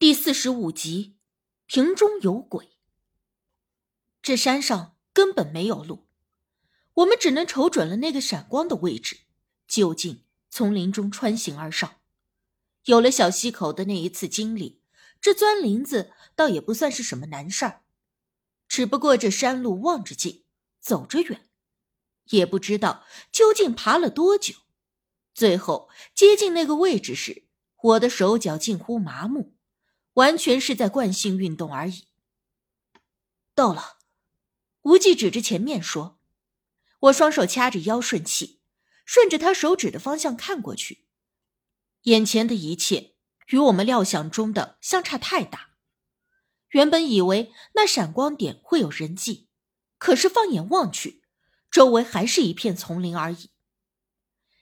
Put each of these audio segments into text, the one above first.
第四十五集，瓶中有鬼。这山上根本没有路，我们只能瞅准了那个闪光的位置，就近从林中穿行而上。有了小溪口的那一次经历，这钻林子倒也不算是什么难事儿。只不过这山路望着近，走着远，也不知道究竟爬了多久。最后接近那个位置时，我的手脚近乎麻木。完全是在惯性运动而已。到了，无忌指着前面说：“我双手掐着腰顺气，顺着他手指的方向看过去。眼前的一切与我们料想中的相差太大。原本以为那闪光点会有人迹，可是放眼望去，周围还是一片丛林而已。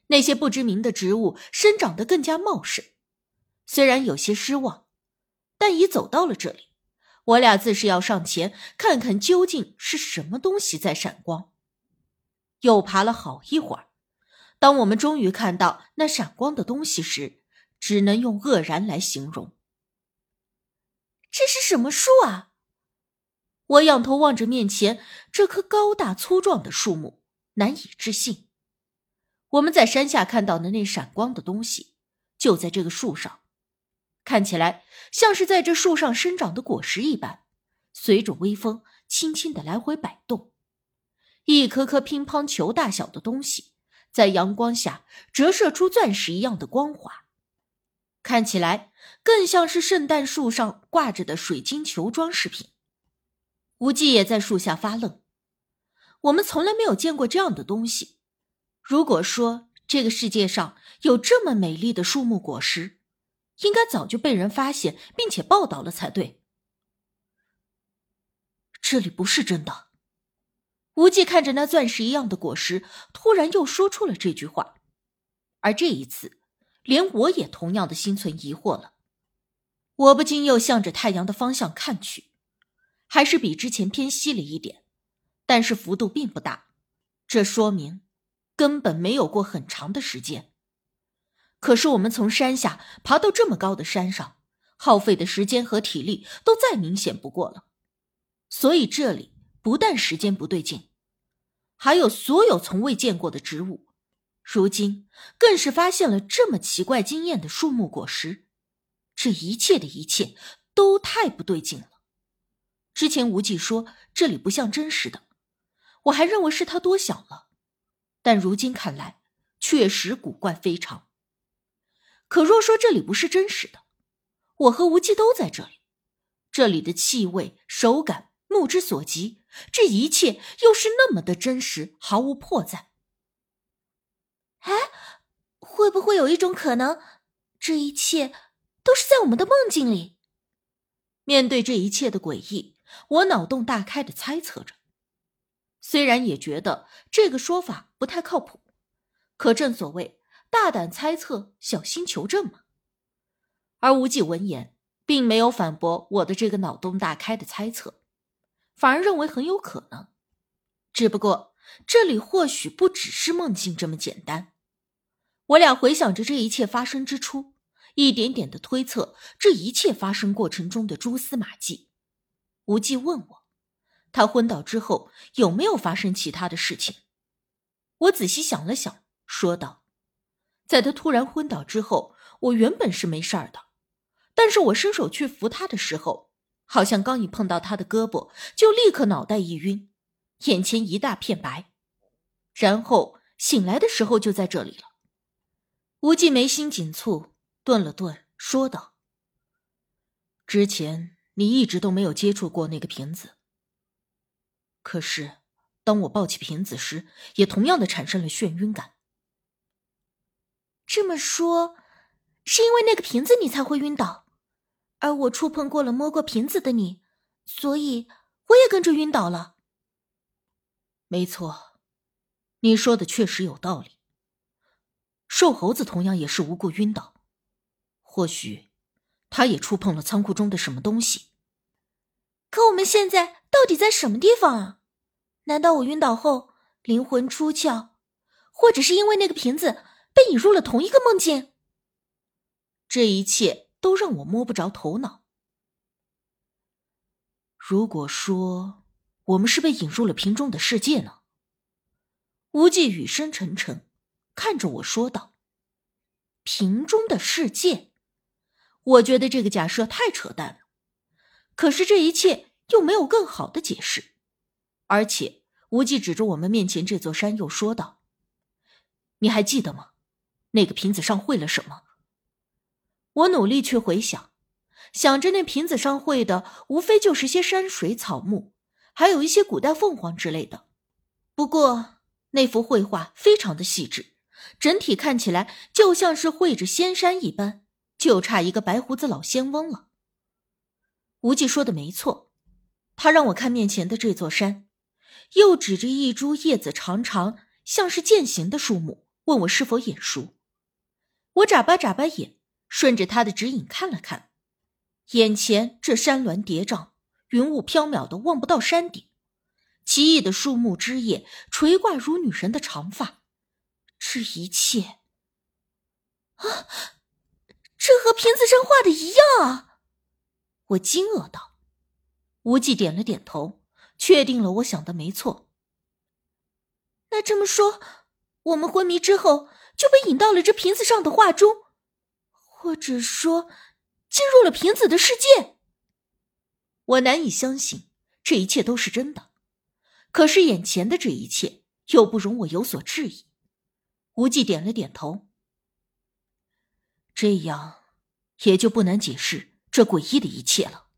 那些不知名的植物生长得更加茂盛，虽然有些失望。”但已走到了这里，我俩自是要上前看看究竟是什么东西在闪光。又爬了好一会儿，当我们终于看到那闪光的东西时，只能用愕然来形容。这是什么树啊？我仰头望着面前这棵高大粗壮的树木，难以置信。我们在山下看到的那闪光的东西，就在这个树上。看起来像是在这树上生长的果实一般，随着微风轻轻的来回摆动。一颗颗乒乓球大小的东西，在阳光下折射出钻石一样的光滑，看起来更像是圣诞树上挂着的水晶球装饰品。无忌也在树下发愣，我们从来没有见过这样的东西。如果说这个世界上有这么美丽的树木果实，应该早就被人发现并且报道了才对。这里不是真的。无忌看着那钻石一样的果实，突然又说出了这句话。而这一次，连我也同样的心存疑惑了。我不禁又向着太阳的方向看去，还是比之前偏西了一点，但是幅度并不大。这说明，根本没有过很长的时间。可是我们从山下爬到这么高的山上，耗费的时间和体力都再明显不过了。所以这里不但时间不对劲，还有所有从未见过的植物。如今更是发现了这么奇怪惊艳的树木果实，这一切的一切都太不对劲了。之前无忌说这里不像真实的，我还认为是他多想了，但如今看来确实古怪非常。可若说这里不是真实的，我和无忌都在这里，这里的气味、手感、目之所及，这一切又是那么的真实，毫无破绽。哎，会不会有一种可能，这一切都是在我们的梦境里？面对这一切的诡异，我脑洞大开的猜测着。虽然也觉得这个说法不太靠谱，可正所谓。大胆猜测，小心求证嘛。而无忌闻言，并没有反驳我的这个脑洞大开的猜测，反而认为很有可能。只不过这里或许不只是梦境这么简单。我俩回想着这一切发生之初，一点点的推测这一切发生过程中的蛛丝马迹。无忌问我，他昏倒之后有没有发生其他的事情？我仔细想了想，说道。在他突然昏倒之后，我原本是没事儿的，但是我伸手去扶他的时候，好像刚一碰到他的胳膊，就立刻脑袋一晕，眼前一大片白，然后醒来的时候就在这里了。无忌眉心紧蹙，顿了顿，说道：“之前你一直都没有接触过那个瓶子，可是当我抱起瓶子时，也同样的产生了眩晕感。”这么说，是因为那个瓶子你才会晕倒，而我触碰过了摸过瓶子的你，所以我也跟着晕倒了。没错，你说的确实有道理。瘦猴子同样也是无故晕倒，或许他也触碰了仓库中的什么东西。可我们现在到底在什么地方啊？难道我晕倒后灵魂出窍，或者是因为那个瓶子？被引入了同一个梦境，这一切都让我摸不着头脑。如果说我们是被引入了瓶中的世界呢？无忌语声沉沉，看着我说道：“瓶中的世界。”我觉得这个假设太扯淡了。可是这一切又没有更好的解释，而且无忌指着我们面前这座山，又说道：“你还记得吗？那个瓶子上绘了什么？”我努力去回想，想着那瓶子上绘的无非就是些山水草木，还有一些古代凤凰之类的。不过那幅绘画非常的细致，整体看起来就像是绘着仙山一般，就差一个白胡子老仙翁了。无忌说的没错，他让我看面前的这座山，又指着一株叶子长长、像是剑形的树木，问我是否眼熟。我眨巴眨巴眼。顺着他的指引看了看，眼前这山峦叠嶂，云雾飘渺的望不到山顶，奇异的树木枝叶垂挂如女神的长发，这一切啊，这和瓶子上画的一样啊！我惊愕道。无忌点了点头，确定了我想的没错。那这么说，我们昏迷之后就被引到了这瓶子上的画中。或者说，进入了瓶子的世界。我难以相信这一切都是真的，可是眼前的这一切又不容我有所质疑。无忌点了点头，这样也就不难解释这诡异的一切了。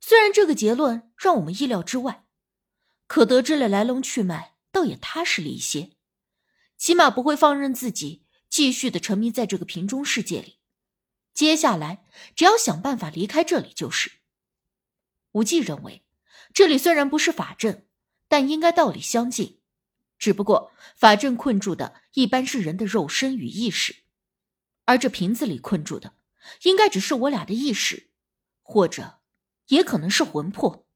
虽然这个结论让我们意料之外，可得知了来龙去脉，倒也踏实了一些，起码不会放任自己。继续的沉迷在这个瓶中世界里，接下来只要想办法离开这里就是。无忌认为，这里虽然不是法阵，但应该道理相近，只不过法阵困住的一般是人的肉身与意识，而这瓶子里困住的，应该只是我俩的意识，或者也可能是魂魄。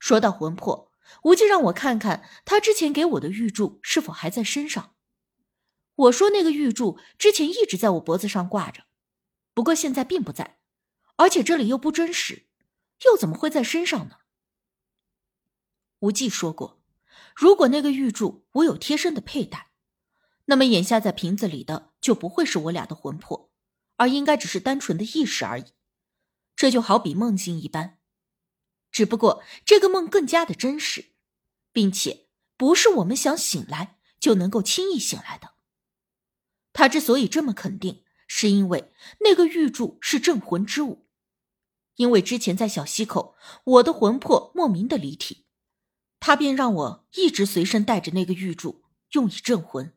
说到魂魄，无忌让我看看他之前给我的玉柱是否还在身上。我说那个玉柱之前一直在我脖子上挂着，不过现在并不在，而且这里又不真实，又怎么会在身上呢？无忌说过，如果那个玉柱我有贴身的佩戴，那么眼下在瓶子里的就不会是我俩的魂魄，而应该只是单纯的意识而已。这就好比梦境一般，只不过这个梦更加的真实，并且不是我们想醒来就能够轻易醒来的。他之所以这么肯定，是因为那个玉柱是镇魂之物。因为之前在小溪口，我的魂魄莫名的离体，他便让我一直随身带着那个玉柱，用以镇魂。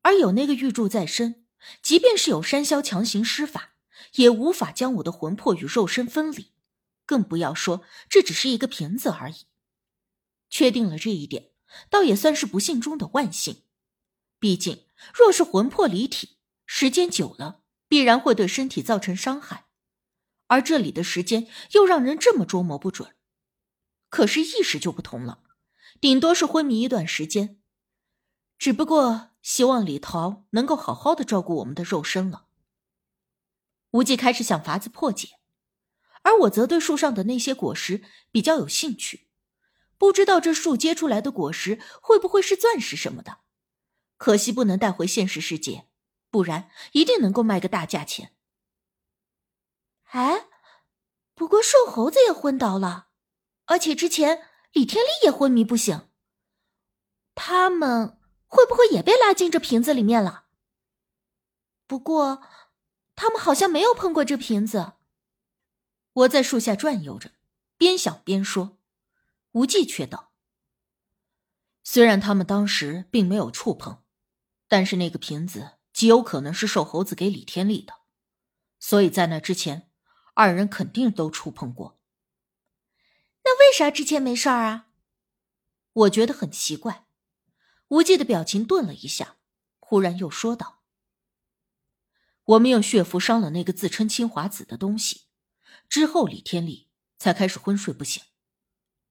而有那个玉柱在身，即便是有山魈强行施法，也无法将我的魂魄与肉身分离，更不要说这只是一个瓶子而已。确定了这一点，倒也算是不幸中的万幸。毕竟。若是魂魄离体，时间久了必然会对身体造成伤害，而这里的时间又让人这么捉摸不准。可是意识就不同了，顶多是昏迷一段时间。只不过希望李桃能够好好的照顾我们的肉身了。无忌开始想法子破解，而我则对树上的那些果实比较有兴趣，不知道这树结出来的果实会不会是钻石什么的。可惜不能带回现实世界，不然一定能够卖个大价钱。哎，不过瘦猴子也昏倒了，而且之前李天利也昏迷不醒。他们会不会也被拉进这瓶子里面了？不过，他们好像没有碰过这瓶子。我在树下转悠着，边想边说。无忌却道：“虽然他们当时并没有触碰。”但是那个瓶子极有可能是瘦猴子给李天利的，所以在那之前，二人肯定都触碰过。那为啥之前没事儿啊？我觉得很奇怪。无忌的表情顿了一下，忽然又说道：“我们用血符伤了那个自称清华子的东西，之后李天利才开始昏睡不醒，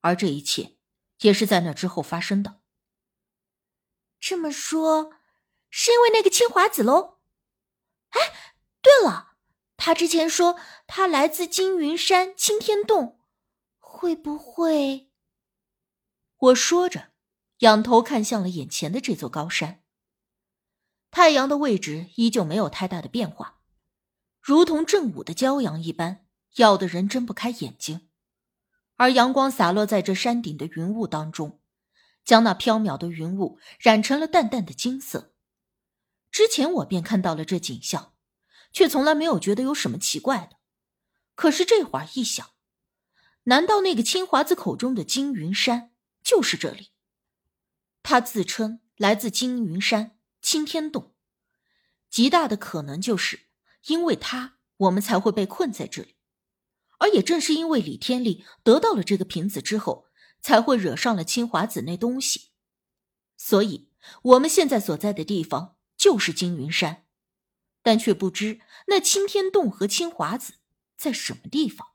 而这一切也是在那之后发生的。”这么说。是因为那个清华子喽？哎，对了，他之前说他来自金云山青天洞，会不会？我说着，仰头看向了眼前的这座高山。太阳的位置依旧没有太大的变化，如同正午的骄阳一般，耀得人睁不开眼睛。而阳光洒落在这山顶的云雾当中，将那飘渺的云雾染成了淡淡的金色。之前我便看到了这景象。却从来没有觉得有什么奇怪的，可是这会儿一想，难道那个青华子口中的金云山就是这里？他自称来自金云山青天洞，极大的可能就是因为他，我们才会被困在这里。而也正是因为李天利得到了这个瓶子之后，才会惹上了清华子那东西，所以我们现在所在的地方就是金云山。但却不知那青天洞和清华子在什么地方。